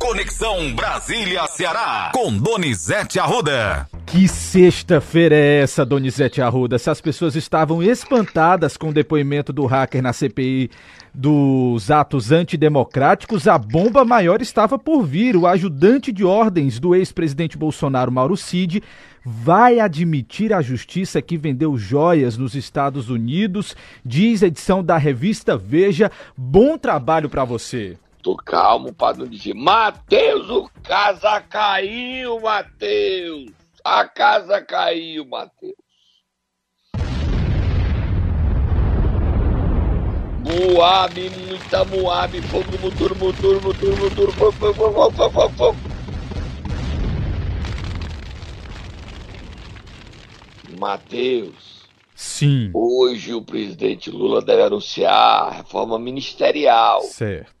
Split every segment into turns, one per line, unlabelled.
Conexão Brasília-Ceará, com Donizete Arruda.
Que sexta-feira é essa, Donizete Arruda? Se as pessoas estavam espantadas com o depoimento do hacker na CPI dos atos antidemocráticos, a bomba maior estava por vir. O ajudante de ordens do ex-presidente Bolsonaro, Mauro Cid, vai admitir à justiça que vendeu joias nos Estados Unidos, diz a edição da revista Veja. Bom trabalho para você.
Tô calmo para não dizer, Matheus, o casa caiu, Matheus. A casa caiu, Matheus. Moab, muita Moab, fogo, motor, motor, motor, motor, fogo, fogo, fogo, fogo, fogo, fogo. Matheus.
Sim.
Hoje o presidente Lula deve anunciar a reforma ministerial.
Certo.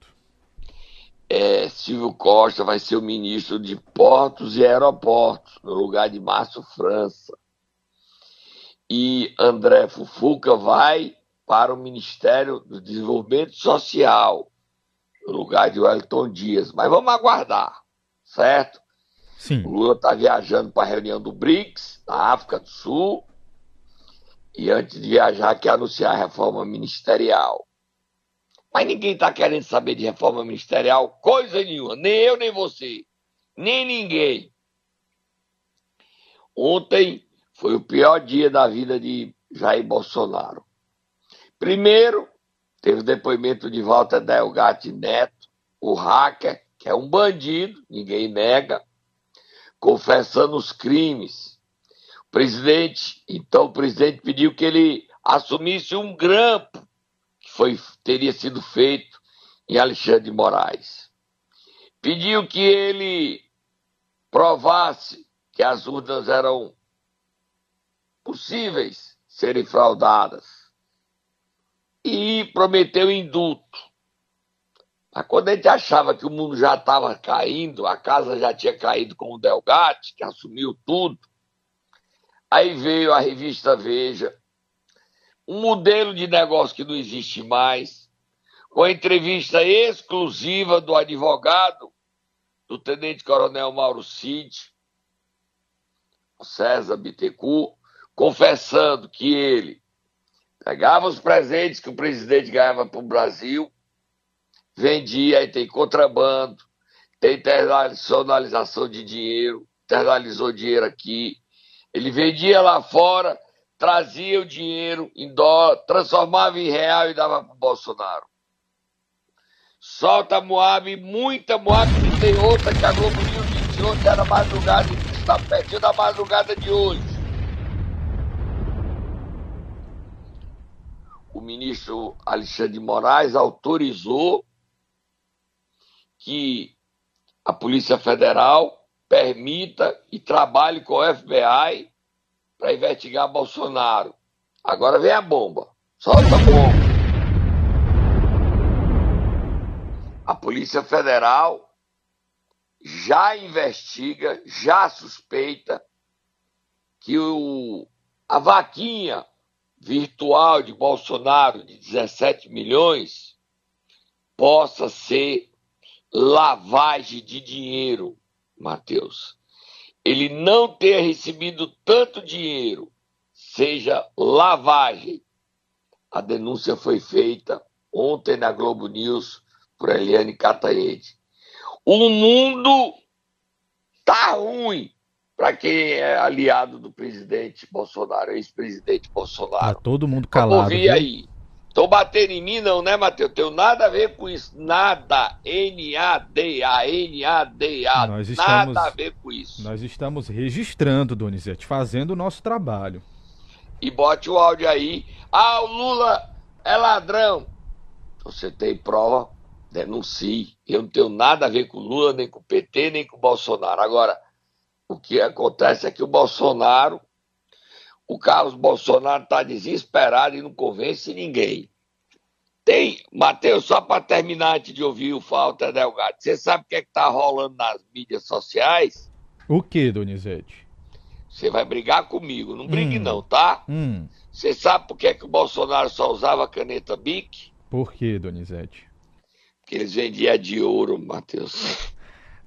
É, Silvio Costa vai ser o ministro de Portos e Aeroportos, no lugar de Márcio França. E André Fufuca vai para o Ministério do Desenvolvimento Social, no lugar de Wellington Dias. Mas vamos aguardar, certo?
Sim.
O Lula está viajando para a reunião do BRICS, na África do Sul, e antes de viajar, quer anunciar a reforma ministerial. Mas ninguém está querendo saber de reforma ministerial, coisa nenhuma, nem eu, nem você, nem ninguém. Ontem foi o pior dia da vida de Jair Bolsonaro. Primeiro, teve o depoimento de Walter Delgatti Neto, o hacker, que é um bandido, ninguém nega, confessando os crimes. O presidente, então o presidente pediu que ele assumisse um grampo foi, teria sido feito em Alexandre de Moraes. Pediu que ele provasse que as urnas eram possíveis serem fraudadas e prometeu indulto. Mas quando a gente achava que o mundo já estava caindo, a casa já tinha caído com o Delgatti, que assumiu tudo, aí veio a revista Veja, um modelo de negócio que não existe mais, com a entrevista exclusiva do advogado do tenente-coronel Mauro Cid, César Bittencourt, confessando que ele pegava os presentes que o presidente ganhava para o Brasil, vendia, e tem contrabando, tem internacionalização de dinheiro, internalizou dinheiro aqui, ele vendia lá fora, trazia o dinheiro em dólar, transformava em real e dava para o Bolsonaro. Solta Moab, muita Moab, e tem outra que a Globo News disse ontem era madrugada, está pertinho da madrugada de hoje. O ministro Alexandre de Moraes autorizou que a Polícia Federal permita e trabalhe com o FBI para investigar Bolsonaro. Agora vem a bomba. Solta a bomba. A Polícia Federal já investiga, já suspeita que o, a vaquinha virtual de Bolsonaro de 17 milhões possa ser lavagem de dinheiro, Matheus. Ele não ter recebido tanto dinheiro, seja lavagem. A denúncia foi feita ontem na Globo News por Eliane Cantanhede. O mundo tá ruim para quem é aliado do presidente Bolsonaro, ex-presidente Bolsonaro.
Tá todo mundo calado.
Vamos ouvir aí. Tô batendo em mim, não, né, Matheus? Tenho nada a ver com isso. Nada. N-A-D-A, N-A-D-A. Nada
estamos-
a ver com isso.
Nós estamos registrando, Donizete, fazendo o nosso trabalho.
E bote o áudio aí. Ah, o Lula é ladrão. Você tem prova, denuncie. Eu não tenho nada a ver com o Lula, nem com o PT, nem com o Bolsonaro. Agora, o que acontece é que o Bolsonaro, o Carlos Bolsonaro está desesperado e não convence ninguém. Tem, Matheus, só para terminar antes de ouvir o Falta Delgado, você sabe o que é que tá rolando nas mídias sociais?
O que, Donizete?
Você vai brigar comigo, não brigue
Hum.
não, tá?
Hum,
Você sabe por que, é que o Bolsonaro só usava caneta Bic?
por que, Donizete?
Porque eles vendiam de ouro, Matheus.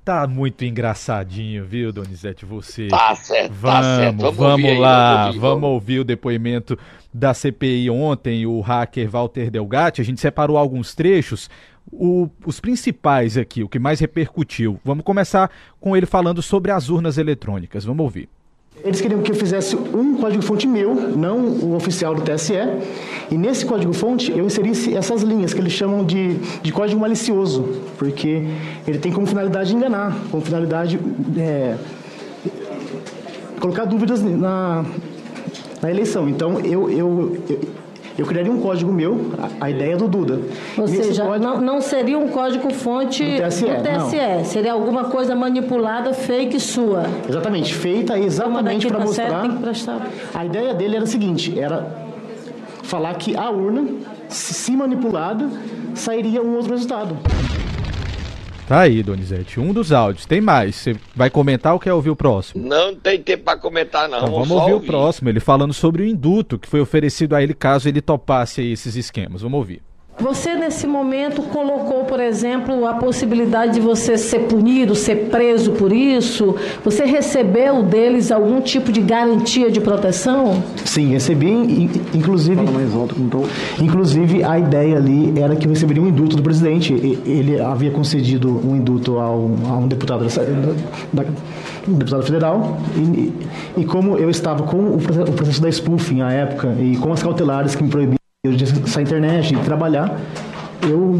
Tá muito engraçadinho, viu, Donizete, você.
Tá certo,
vamos,
tá certo.
Vamos, vamos
aí,
lá,
vamos, ouvir,
vamos ouvir o depoimento da CPI ontem, o hacker Walter Delgatti. A gente separou alguns trechos, o, os principais aqui, o que mais repercutiu. Vamos começar com ele falando sobre as urnas eletrônicas. Vamos ouvir.
Eles queriam que eu fizesse um código-fonte meu, não o oficial do TSE, e nesse código-fonte eu inserisse essas linhas que eles chamam de, de código malicioso, porque ele tem como finalidade enganar, como finalidade é, colocar dúvidas na, na eleição. Então eu, eu, eu eu criaria um código meu, a, a ideia do Duda.
Ou seja, código... não, não, seria um código-fonte do TSE, do TSE seria alguma coisa manipulada, fake sua.
Exatamente, feita exatamente para tá mostrar. A ideia dele era a seguinte, era falar que a urna, se manipulada, sairia um outro resultado.
Tá aí, Donizete, um dos áudios. Tem mais. Você vai comentar ou quer ouvir o próximo?
Não tem tempo para comentar, não.
Então vamos ouvir, ouvir o próximo, ele falando sobre o induto que foi oferecido a ele caso ele topasse esses esquemas. Vamos ouvir.
Você, nesse momento, colocou, por exemplo, a possibilidade de você ser punido, ser preso por isso? Você recebeu deles algum tipo de garantia de proteção?
Sim, recebi, inclusive. mais alto, então. Inclusive, a ideia ali era que eu receberia um indulto do presidente. Ele havia concedido um indulto a um, a um deputado da, da um deputado federal, e, e, como eu estava com o processo da spoofing à época e com as cautelares que me proibiam eu disse sair internet e trabalhar, eu,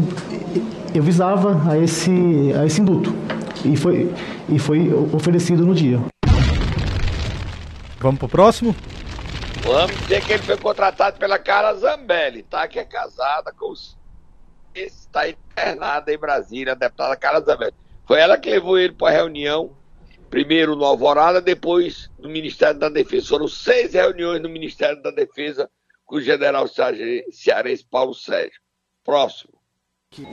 eu visava a esse, a esse induto. E foi, e foi oferecido no dia.
Vamos pro próximo?
Vamos dizer que ele foi contratado pela Cara Zambelli, tá? Que é casada com os. Está internada em Brasília, a deputada Cara Zambelli. Foi ela que levou ele para a reunião, primeiro no Alvorada, depois no Ministério da Defesa. Foram seis reuniões no Ministério da Defesa com o general cearense Paulo Sérgio. Próximo.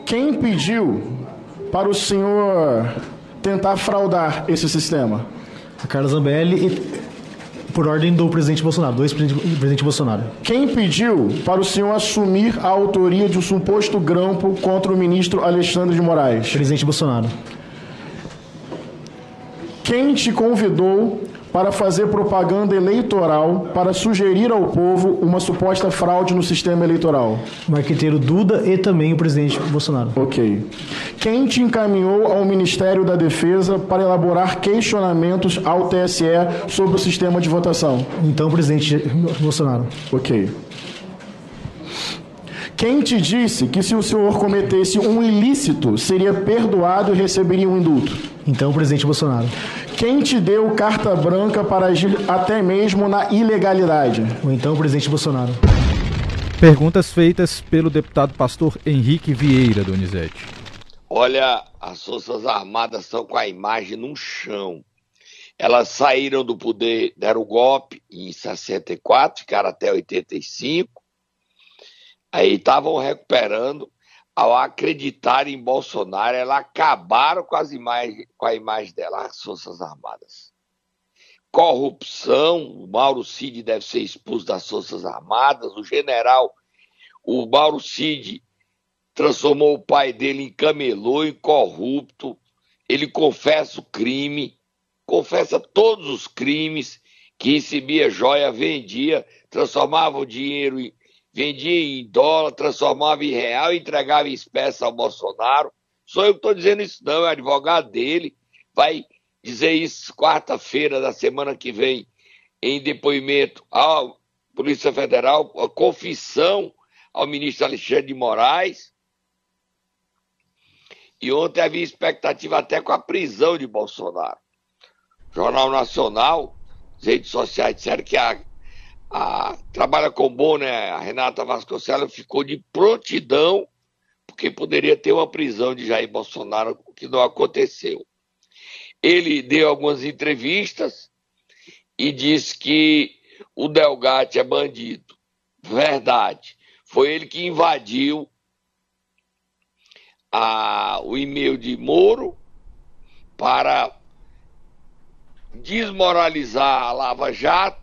Quem pediu para o senhor tentar fraudar esse sistema?
A Carla Zambelli, por ordem do presidente Bolsonaro, do ex-presidente Bolsonaro.
Quem pediu para o senhor assumir a autoria de um suposto grampo contra o ministro Alexandre de Moraes?
Presidente Bolsonaro.
Quem te convidou para fazer propaganda eleitoral para sugerir ao povo uma suposta fraude no sistema eleitoral?
Marqueteiro Duda e também o presidente Bolsonaro.
Ok. Quem te encaminhou ao Ministério da Defesa para elaborar questionamentos ao TSE sobre o sistema de votação?
Então, presidente Bolsonaro.
Ok. Quem te disse que se o senhor cometesse um ilícito, seria perdoado e receberia um indulto?
Então, presidente Bolsonaro.
Quem te deu carta branca para agir até mesmo na ilegalidade?
Ou então o presidente Bolsonaro.
Perguntas feitas pelo deputado pastor Henrique Vieira, Donizete.
Olha, as Forças Armadas estão com a imagem no chão. Elas saíram do poder, deram o golpe em 64, ficaram até 85. Aí estavam recuperando ao acreditar em Bolsonaro, ela acabaram com, as imagens, com a imagem dela, as Forças Armadas. Corrupção, o Mauro Cid deve ser expulso das Forças Armadas, o general, o Mauro Cid transformou o pai dele em camelô, em corrupto, ele confessa o crime, confessa todos os crimes, que recebia joia, vendia, transformava o dinheiro em, vendia em dólar, transformava em real entregava em espécie ao Bolsonaro. Sou eu que estou dizendo isso, não, é o advogado dele. Vai dizer isso quarta-feira da semana que vem, em depoimento à Polícia Federal, a confissão ao ministro Alexandre de Moraes. E ontem havia expectativa até com a prisão de Bolsonaro. Jornal Nacional, redes sociais disseram que a a, trabalha com bom, né? A Renata Vasconcelos ficou de prontidão, porque poderia ter uma prisão de Jair Bolsonaro, o que não aconteceu. Ele deu algumas entrevistas e disse que o Delgatti é bandido. Verdade. Foi ele que invadiu a, o e-mail de Moro para desmoralizar a Lava Jato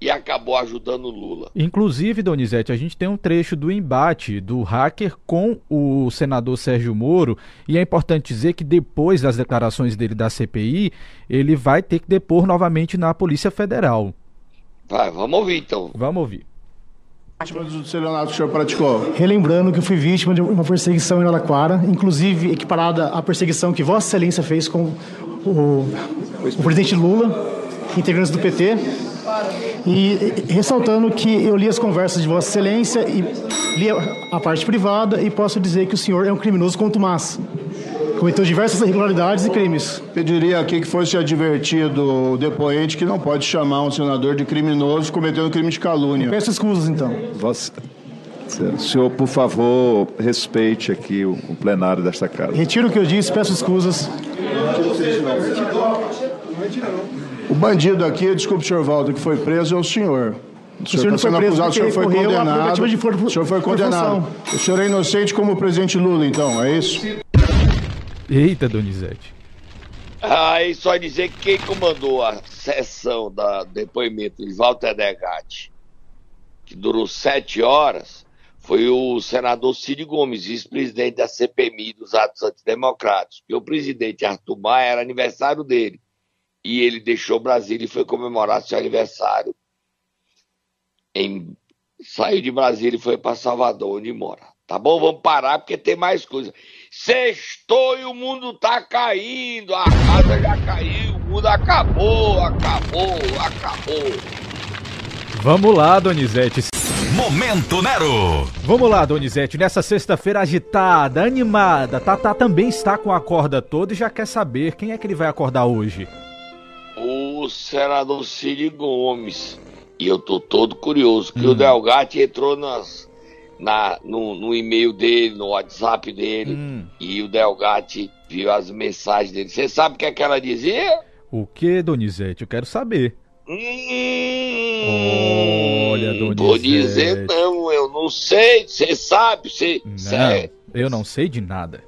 e acabou ajudando o Lula.
Inclusive, Donizete, a gente tem um trecho do embate do hacker com o senador Sérgio Moro, e é importante dizer que depois das declarações dele da CPI, ele vai ter que depor novamente na Polícia Federal.
Vai, vamos ouvir então.
Vamos ouvir.
Vítima do estelionato que o senhor praticou.
Relembrando que eu fui vítima de uma perseguição em Araraquara, inclusive equiparada à perseguição que Vossa Excelência fez com o, o presidente Lula, integrantes do PT. E ressaltando que eu li as conversas de Vossa Excelência e li a parte privada e posso dizer que o senhor é um criminoso contumaz. Cometeu diversas irregularidades e crimes.
Pediria aqui que fosse advertido o depoente que não pode chamar um senador de criminoso cometendo crime de calúnia.
Peço escusas, então.
Vossa... Senhor, por favor, respeite aqui o, plenário desta casa.
Retiro o que eu disse, peço escusas.
O bandido aqui, desculpe, senhor Walter, que foi preso é o senhor. O
senhor não
está
foi preso
acusado, o senhor foi condenado.
de for-
O senhor foi condenado. O senhor é inocente como o presidente Lula, então, é isso?
Eita, Donizete.
Aí só dizer que quem comandou a sessão da depoimento de Walter Negatti, que durou sete horas, foi o senador Cid Gomes, vice-presidente da CPMI dos atos antidemocráticos. E o presidente Arthur Maia era aniversário dele. E ele deixou Brasília e foi comemorar seu aniversário. Em... Saiu de Brasília e foi para Salvador, onde mora. Tá bom? Vamos parar porque tem mais coisa. Sextou e o mundo tá caindo, a casa já caiu, o mundo acabou, acabou, acabou.
Vamos lá, Donizete.
Momento Nero.
Vamos lá, Donizete. Nessa sexta-feira agitada, animada, Tatá também está com a corda toda e já quer saber quem é que ele vai acordar hoje.
O senador Cid Gomes. E eu tô todo curioso, que o Delgatti entrou nas, na, no, no e-mail dele, no WhatsApp dele,
Hum.
e o Delgatti viu as mensagens dele. Você sabe o que, é que ela dizia?
O que, Donizete? Eu quero saber.
Hum,
Olha, Donizete.
Vou dizer não, eu não sei, você sabe, você... cê-
Não, eu não sei de nada.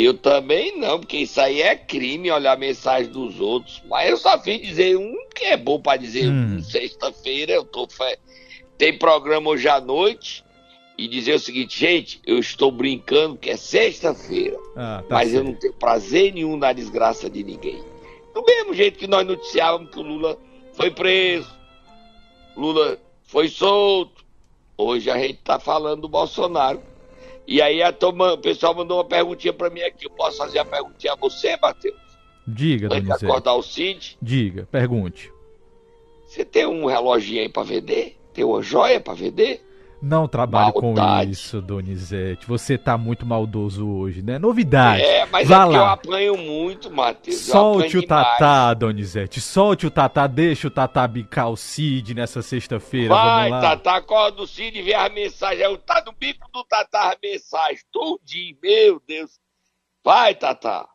Eu também não, porque isso aí é crime olhar a mensagem dos outros. Mas eu só vim dizer um que é bom pra dizer
Hum.
um. Sexta-feira eu tô. fe- Tem programa hoje à noite. E dizer o seguinte, gente, eu estou brincando que é sexta-feira.
Ah, tá
mas eu
certo.
não tenho prazer nenhum na desgraça de ninguém. Do mesmo jeito que nós noticiávamos que o Lula foi preso, Lula foi solto. Hoje a gente tá falando do Bolsonaro. E aí a turma- o pessoal mandou uma perguntinha pra mim aqui. Eu posso fazer a perguntinha a você, Matheus?
Diga,
Antes
Donizete.
acordar o Cid.
Diga, pergunte.
Você tem um reloginho aí pra vender? Tem uma joia pra vender?
Não trabalho com
Maldade.
isso, Donizete. Você tá muito maldoso hoje, né? Novidade.
É, mas
Vá
é porque eu
lá.
apanho muito, Matheus. eu
Solte o. Tatá, Donizete. Solte o Tatá. Deixa o Tatá bicar o Cid nessa sexta-feira.
Vai,
lá.
Tatá, acorda o Cid e vê as mensagens. Aí Tá no bico do Tatá as mensagens. Tudinho, meu Deus. Vai, Tatá.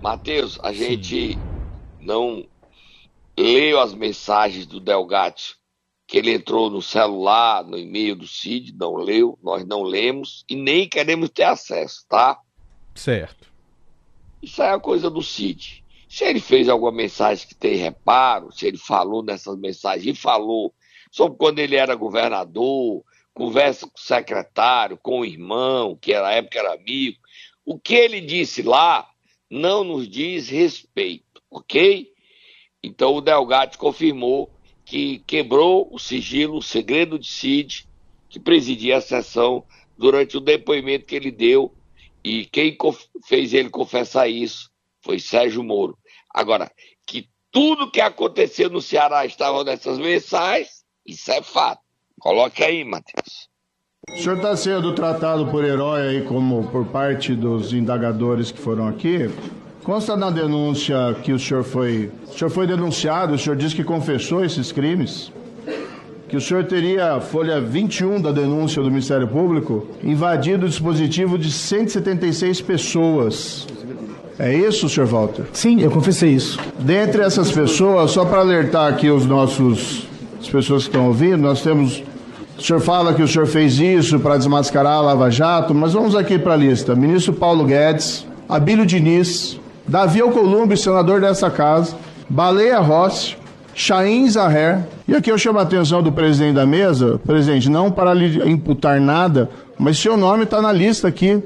Matheus, a gente não leu as mensagens do Delgatti, que ele entrou no celular, no e-mail do Cid, não leu, nós não lemos e nem queremos ter acesso, tá?
Certo.
Isso é a coisa do Cid. Se ele fez alguma mensagem que tem reparo, se ele falou nessas mensagens e falou sobre quando ele era governador, conversa com o secretário, com o irmão, que na época era amigo, o que ele disse lá não nos diz respeito, ok? Então o Delgatti confirmou que quebrou o sigilo, o segredo de Cid, que presidia a sessão durante o depoimento que ele deu e quem fez ele confessar isso foi Sérgio Moro. Agora, que tudo que aconteceu no Ceará estava nessas mensagens, isso é fato. Coloca aí, Matheus.
O senhor está sendo tratado por herói aí como por parte dos indagadores que foram aqui. Consta na denúncia que o senhor foi. O senhor foi denunciado, o senhor disse que confessou esses crimes. Que o senhor teria, a folha 21 da denúncia do Ministério Público, invadido o dispositivo de 176 pessoas. É isso, senhor Walter?
Sim, eu confessei isso.
Dentre essas pessoas, só para alertar aqui os nossos as pessoas que estão ouvindo, nós temos O senhor fala que o senhor fez isso para desmascarar a Lava Jato, mas vamos aqui para a lista. Ministro Paulo Guedes, Abílio Diniz, Davi Alcolumbre, senador dessa casa, Baleia Rossi, Chaim Zaher. E aqui eu chamo a atenção do presidente da mesa, presidente, não para lhe imputar nada, mas seu nome está na lista aqui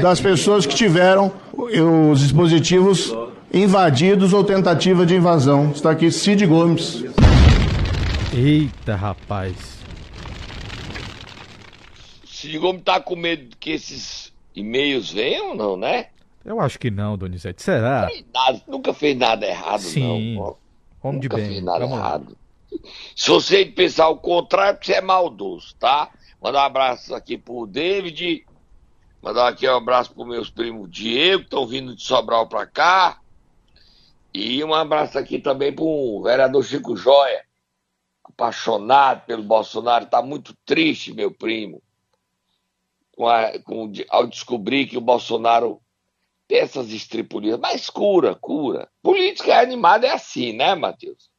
das pessoas que tiveram os dispositivos invadidos ou tentativa de invasão. Está aqui Cid Gomes.
Eita, rapaz.
Cid Gomes tá com medo que esses e-mails venham ou não, né?
Eu acho que não, Donizete. Será?
Nada, nunca fez nada errado,
Sim.
não.
Homem de
nunca
bem.
fez nada
Vamos lá.
errado. Se você pensar o contrário, você é maldoso, tá? Mandar um abraço aqui pro David. Mandar aqui um abraço pro meus primos Diego, que estão vindo de Sobral pra cá. E um abraço aqui também pro vereador Chico Joia. Apaixonado pelo Bolsonaro, tá muito triste, meu primo. Com a- com- ao descobrir que o Bolsonaro tem essas estripulias. Mas cura, cura. Política animada é assim, né, Matheus?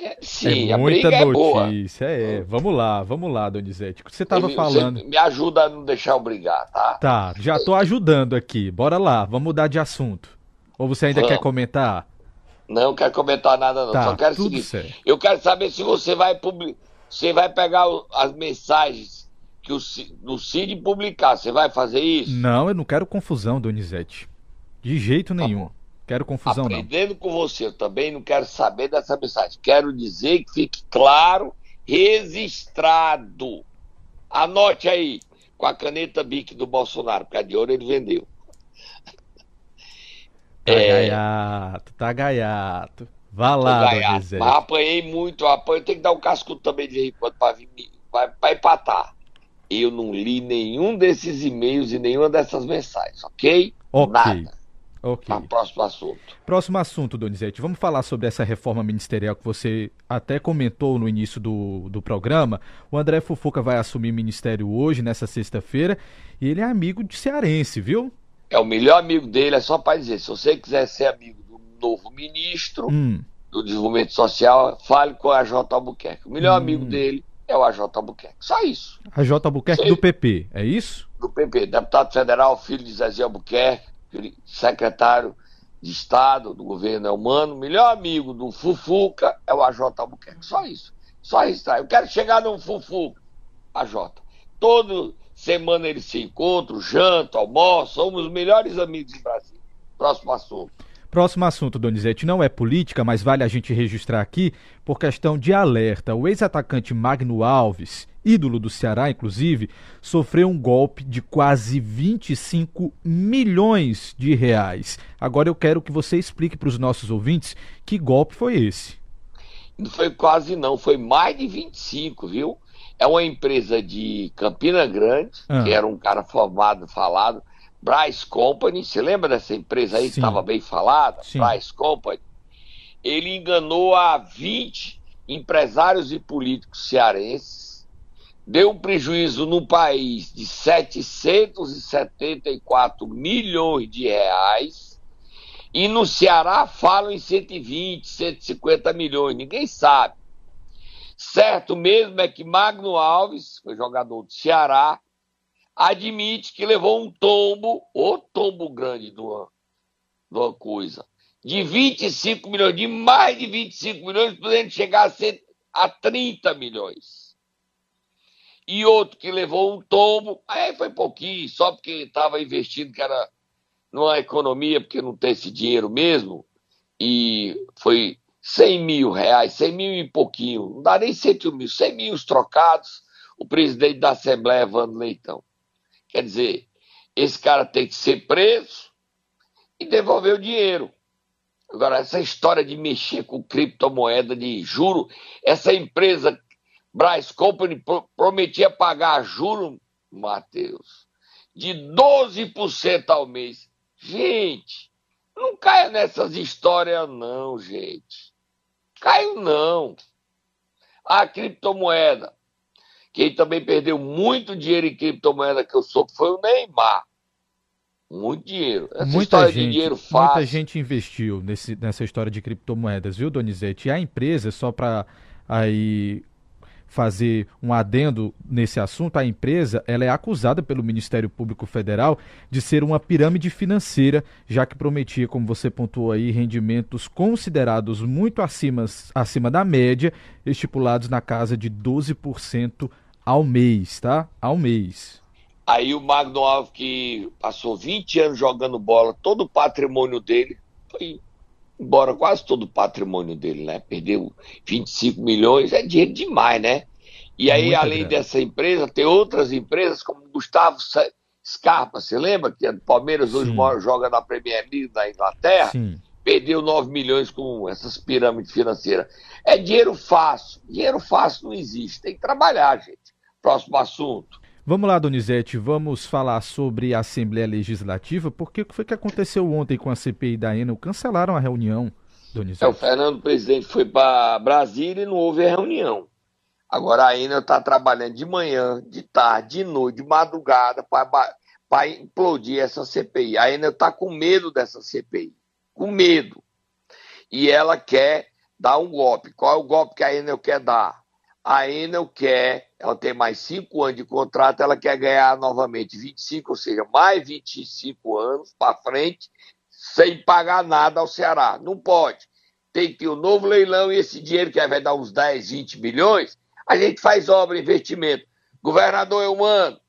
É, sim,
é
a
muita
briga é boa.
notícia, é. Vamos lá, vamos lá, Donizete. O que você estava falando?
me ajuda a não deixar eu brigar, tá?
Tá, já tô ajudando aqui. Bora lá, vamos mudar de assunto. Ou você ainda
Vamos.
quer comentar?
Não quero comentar nada, não.
Tá,
Só quero
certo.
eu quero saber se você vai publicar. Você vai pegar as mensagens que o do Cid publicar. Você vai fazer isso?
Não, eu não quero confusão, Donizete. De jeito nenhum. Quero confusão, não.
Aprendendo com você, eu também não quero saber dessa mensagem. Quero dizer que fique claro, registrado. Anote aí, com a caneta Bic do Bolsonaro, porque a de ouro ele vendeu.
Tá
É.
gaiato, tá gaiato. Vá lá,
gaiato.
Donizete.
Mas apanhei muito, eu apanho, tem que dar um cascudo também de vez em quando pra, vir pra empatar. Eu não li nenhum desses e-mails e nenhuma dessas mensagens, ok?
Ok.
Nada.
Ok.
Para próximo assunto.
Próximo assunto, Donizete. Vamos falar sobre essa reforma ministerial que você até comentou no início do, do programa. O André Fufuca vai assumir ministério hoje, nessa sexta-feira, e ele é amigo de cearense, viu?
É o melhor amigo dele, é só para dizer, se você quiser ser amigo do novo ministro
Hum,
do Desenvolvimento Social, fale com a AJ Albuquerque. O melhor
Hum.
amigo dele é o AJ Albuquerque. Só isso.
a J. Albuquerque
Sim.
do PP, é isso?
Do PP, deputado federal, filho de Zezé Albuquerque, secretário de Estado do governo é humano, melhor amigo do Fufuca é o AJ Albuquerque. Só isso. Só isso. tá? Eu quero chegar no Fufuca, AJ. Todo semana eles se encontram, jantam, almoçam, somos os melhores amigos do Brasil. Próximo assunto.
Próximo assunto, Donizete, não é política, mas vale a gente registrar aqui por questão de alerta. O ex-atacante Magno Alves, ídolo do Ceará, inclusive, sofreu um golpe de quase 25 milhões de reais. Agora eu quero que você explique para os nossos ouvintes que golpe foi esse.
Não foi quase não, foi mais de 25, viu? É uma empresa de Campina Grande,
Ah.
que era um cara formado, falado, Bryce Company, você lembra dessa empresa aí que
Sim.
estava bem falada?
Sim.
Bryce Company. Ele enganou a 20 empresários e políticos cearenses, deu um prejuízo no país de 774 milhões de reais, e no Ceará falam em 120, 150 milhões, ninguém sabe. Certo mesmo é que Magno Alves, foi jogador do Ceará, admite que levou um tombo, ou tombo grande de uma, de uma coisa, de 25 milhões, de mais de 25 milhões, podendo chegar a, ser, a 30 milhões. E outro que levou um tombo, aí foi pouquinho, só porque estava investindo que era numa economia, porque não tem esse dinheiro mesmo, e foi 100 mil reais, 100 mil e pouquinho, não dá nem 100 mil, 100 mil trocados, o presidente da Assembleia, Vando Leitão. Quer dizer, esse cara tem que ser preso e devolver o dinheiro. Agora, essa história de mexer com criptomoeda de juro, essa empresa, Bryce Company, pro- prometia pagar juro, Matheus, de 12% ao mês. Gente, não caia nessas histórias, não, gente. Caiu, não. A criptomoeda. Quem também perdeu muito dinheiro em criptomoeda que eu soube foi o Neymar. Muito dinheiro. Essa
muita
história
gente,
de dinheiro
muita
fácil.
gente investiu nesse, nessa história de criptomoedas, viu, Donizete? E a empresa, só para aí fazer um adendo nesse assunto, a empresa ela é acusada pelo Ministério Público Federal de ser uma pirâmide financeira, já que prometia, como você pontuou aí, rendimentos considerados muito acima, acima da média, estipulados na casa de 12% ao mês, tá? Ao mês.
Aí o Magno Alves, que passou 20 anos jogando bola, todo o patrimônio dele foi embora quase todo o patrimônio dele, né? Perdeu 25 milhões, é dinheiro demais, né? E aí, Muita além grana. dessa empresa, tem outras empresas como Gustavo Scarpa, você lembra? Que é do Palmeiras, hoje mora, joga na Premier League da Inglaterra. Sim. Perdeu 9 milhões com essas pirâmides financeiras. É dinheiro fácil. Dinheiro fácil não existe. Tem que trabalhar, gente. Próximo assunto.
Vamos lá, Donizete, vamos falar sobre a Assembleia Legislativa, porque o que foi que aconteceu ontem com a CPI da Enel? Cancelaram a reunião, Donizete.
É, o Fernando Presidente foi para Brasília e não houve reunião. Agora a Enel está trabalhando de manhã, de tarde, de noite, de madrugada para implodir essa CPI. A Enel está com medo dessa CPI, com medo. E ela quer dar um golpe. Qual é o golpe que a Enel quer dar? A Enel quer, ela tem mais cinco anos de contrato, ela quer ganhar novamente 25, ou seja, mais 25 anos para frente, sem pagar nada ao Ceará. Não pode. Tem que ter um novo leilão e esse dinheiro que vai dar uns 10, 20 milhões, a gente faz obra, investimento. Governador Eumano,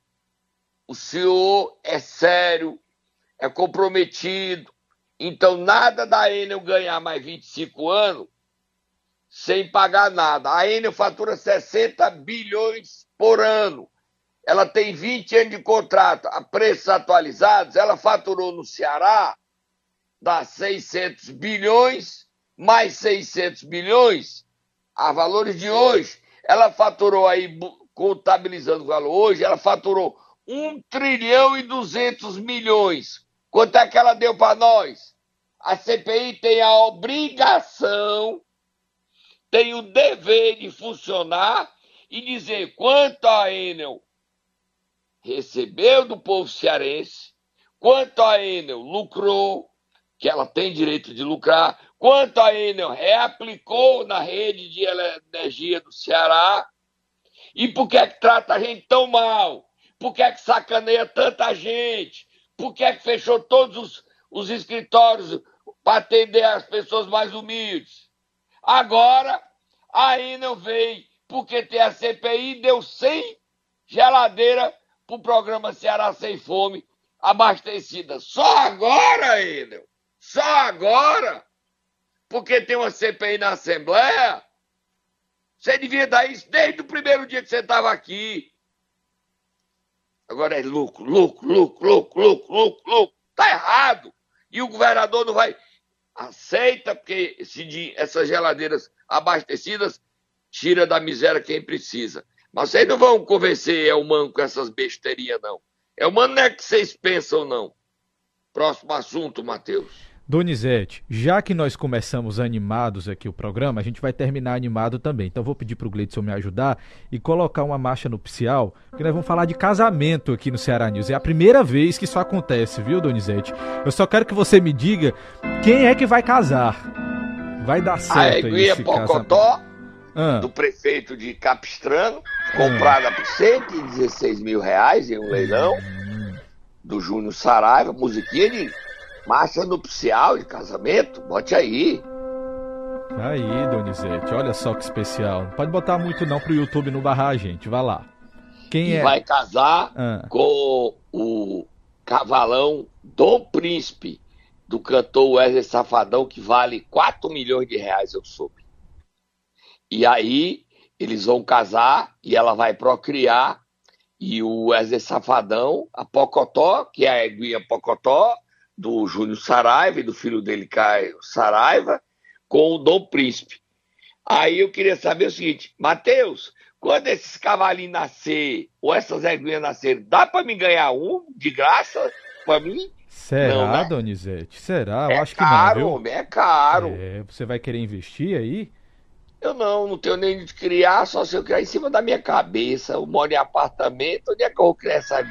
o senhor é sério, é comprometido, então nada da Enel ganhar mais 25 anos sem pagar nada. A Enel fatura 60 bilhões por ano. Ela tem 20 anos de contrato. A preços atualizados, ela faturou no Ceará, dá 600 bilhões, mais 600 bilhões, a valores de hoje. Ela faturou aí, contabilizando o valor hoje, ela faturou 1 trilhão e 200 milhões. Quanto é que ela deu para nós? A CPI tem a obrigação tem o dever de funcionar e dizer quanto a Enel recebeu do povo cearense, quanto a Enel lucrou, que ela tem direito de lucrar, quanto a Enel reaplicou na rede de energia do Ceará, e por que é que trata a gente tão mal? Por que é que sacaneia tanta gente? Por que é que fechou todos os, os escritórios para atender as pessoas mais humildes? Agora, aí não veio, porque tem a CPI, deu 100 geladeira para o programa Ceará Sem Fome abastecida. Só agora, Enel? Só agora? Porque tem uma CPI na Assembleia? Você devia dar isso desde o primeiro dia que você estava aqui. Agora é lucro, lucro, lucro, lucro, lucro, lucro. Tá errado. E o governador não vai aceita, porque esse, essas geladeiras abastecidas tira da miséria quem precisa. Mas vocês não vão convencer Elmano com essas besteirinhas, não. Elmano não é que vocês pensam, não. Próximo assunto, Matheus.
Donizete, já que nós começamos animados aqui o programa, a gente vai terminar animado também. Então vou pedir para o Gleidson me ajudar e colocar uma marcha nupcial, porque nós vamos falar de casamento aqui no Ceará News. É a primeira vez que isso acontece, viu, Donizete? Eu só quero que você me diga quem é que vai casar. Vai dar certo
a Eguia Pocotó, ah. do prefeito de Capistrano, comprada por 116 mil reais em um leilão, hum. do Júnior Saraiva, musiquinha de Marcha nupcial de casamento, bote aí.
Aí, Donizete, olha só que especial. Não pode botar muito não pro YouTube não barrar gente, vai lá.
Quem e é? vai casar ah. com o cavalão Dom Príncipe, do cantor Wesley Safadão, que vale 4 milhões de reais, eu soube. E aí, eles vão casar e ela vai procriar. E o Wesley Safadão, a Pocotó, que é a Eguinha Pocotó, do Júnior Saraiva e do filho dele, Caio Saraiva, com o Dom Príncipe. Aí eu queria saber o seguinte, Matheus, quando esses cavalinhos nascer, ou essas eguinhas nascerem, dá para me ganhar um de graça para mim?
Será, não, né? Donizete? Será? Eu
é
acho
caro,
que não,
viu? Homem, é caro.
É, você vai querer investir aí?
Eu não, não tenho nem de criar, só se eu criar em cima da minha cabeça. Eu moro em apartamento, onde é que eu vou criar essa,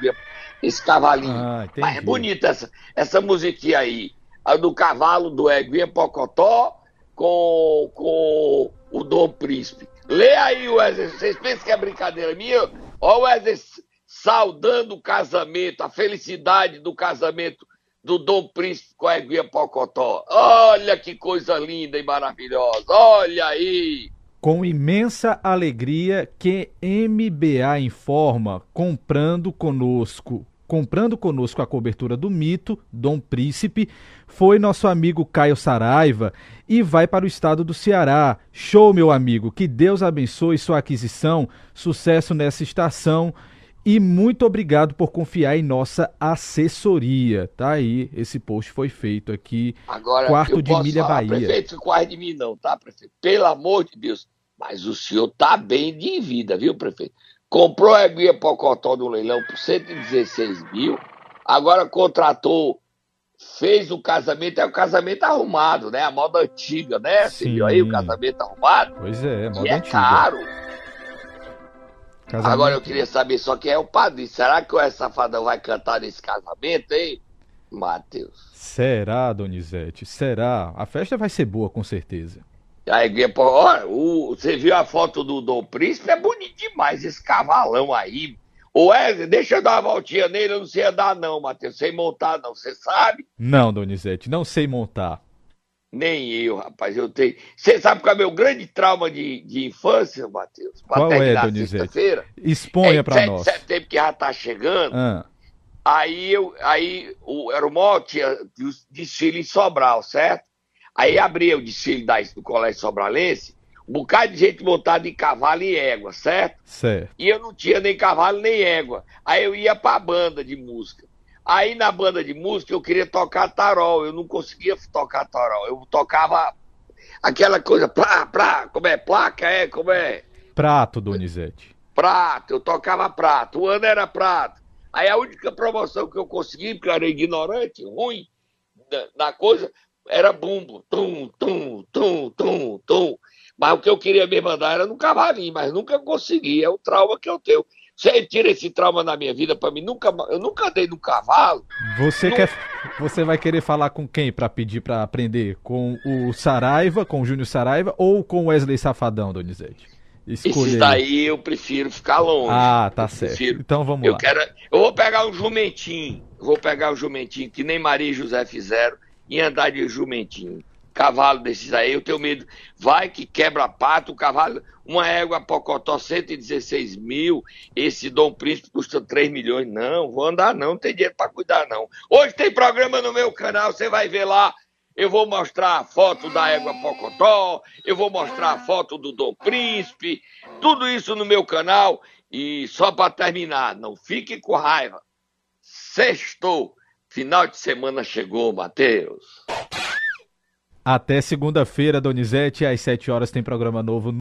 esse cavalinho? Ah, Mas é bonita essa, essa musiquinha aí. A do cavalo do Eguinha Pocotó com, com o Dom Príncipe. Lê aí, Wesley. Vocês pensam que é brincadeira minha? Ó, o Wesley saudando o casamento, a felicidade do casamento do Dom Príncipe com a Eguia Pocotó. Olha que coisa linda e maravilhosa. Olha aí.
Com imensa alegria que MBA informa, comprando conosco, comprando conosco a cobertura do mito, Dom Príncipe, foi nosso amigo Caio Saraiva e vai para o estado do Ceará. Show, meu amigo, que Deus abençoe sua aquisição, sucesso nessa estação e muito obrigado por confiar em nossa assessoria. Tá aí, esse post foi feito aqui.
Agora,
quarto de milha
falar,
Bahia.
Prefeito, quarto de mim não, tá, prefeito? Pelo amor de Deus. Mas o senhor tá bem de vida, viu, prefeito? Comprou a Eguia Pocotó no leilão por 116 mil, agora contratou, fez o casamento, é o casamento arrumado, né? A moda antiga, né? Você
Sim.
viu aí o casamento arrumado?
Pois é, moda
é
antiga.
caro.
Casamento-
Agora eu queria saber só quem é o padre. Será que o Safadão vai cantar nesse casamento, hein? Matheus.
Será, Donizete? Será? A festa vai ser boa, com certeza.
Aí, olha, o- você viu a foto do Dom Príncipe? É bonito demais esse cavalão aí. Ô Wesley, deixa eu dar uma voltinha nele, eu não sei andar não, Matheus, sem montar não, você sabe?
Não, Donizete, não sei montar.
Nem eu, rapaz, eu tenho... Você sabe qual é o meu grande trauma de, de infância, Matheus? Pra
Qual é,
sexta-feira?
Exponha
é
pra
7
nós.
de setembro que já tá chegando,
Ah,
Aí eu, aí o, era o maior tinha desfile em Sobral, certo? Aí abria o desfile da, do Colégio Sobralense, um bocado de gente montada em cavalo e égua, certo?
certo.
E eu não tinha nem cavalo nem égua. Aí eu ia pra banda de música. Aí na banda de música eu queria tocar tarol, eu não conseguia tocar tarol. Eu tocava aquela coisa, plá, como é placa, é, como é
Prato, Donizete.
prato, eu tocava prato, o ano era prato. Aí a única promoção que eu consegui, porque eu era ignorante, ruim na, na coisa, era bumbo. Tum, tum, tum, tum, tum. Mas o que eu queria me mandar era no cavalinho, mas nunca consegui. É o trauma que eu tenho. Você tira esse trauma na minha vida pra mim, nunca, eu nunca andei no cavalo.
Você
Não-
quer, você vai querer falar com quem pra pedir pra aprender? Com o Saraiva, com o Júnior Saraiva ou com o Wesley Safadão, Donizete?
Esses
Escolha aí.
daí eu prefiro ficar longe.
Ah, tá
Eu
certo.
prefiro-
Então vamos
Eu
lá.
quero. Eu vou pegar um jumentinho. Vou pegar um jumentinho que nem Maria e José fizeram e andar de jumentinho. Cavalo desses aí, eu tenho medo. Vai que quebra pato, o cavalo, uma égua pocotó 116 mil, esse Dom Príncipe custa 3 milhões. Não, vou andar não, não tem dinheiro pra cuidar não. Hoje tem programa no meu canal, você vai ver lá. Eu vou mostrar a foto da égua Pocotó, eu vou mostrar a foto do Dom Príncipe, tudo isso no meu canal. E só para terminar, não fique com raiva. Sextou, final de semana chegou, Matheus.
Até segunda-feira, Donizete, às 7 horas tem programa novo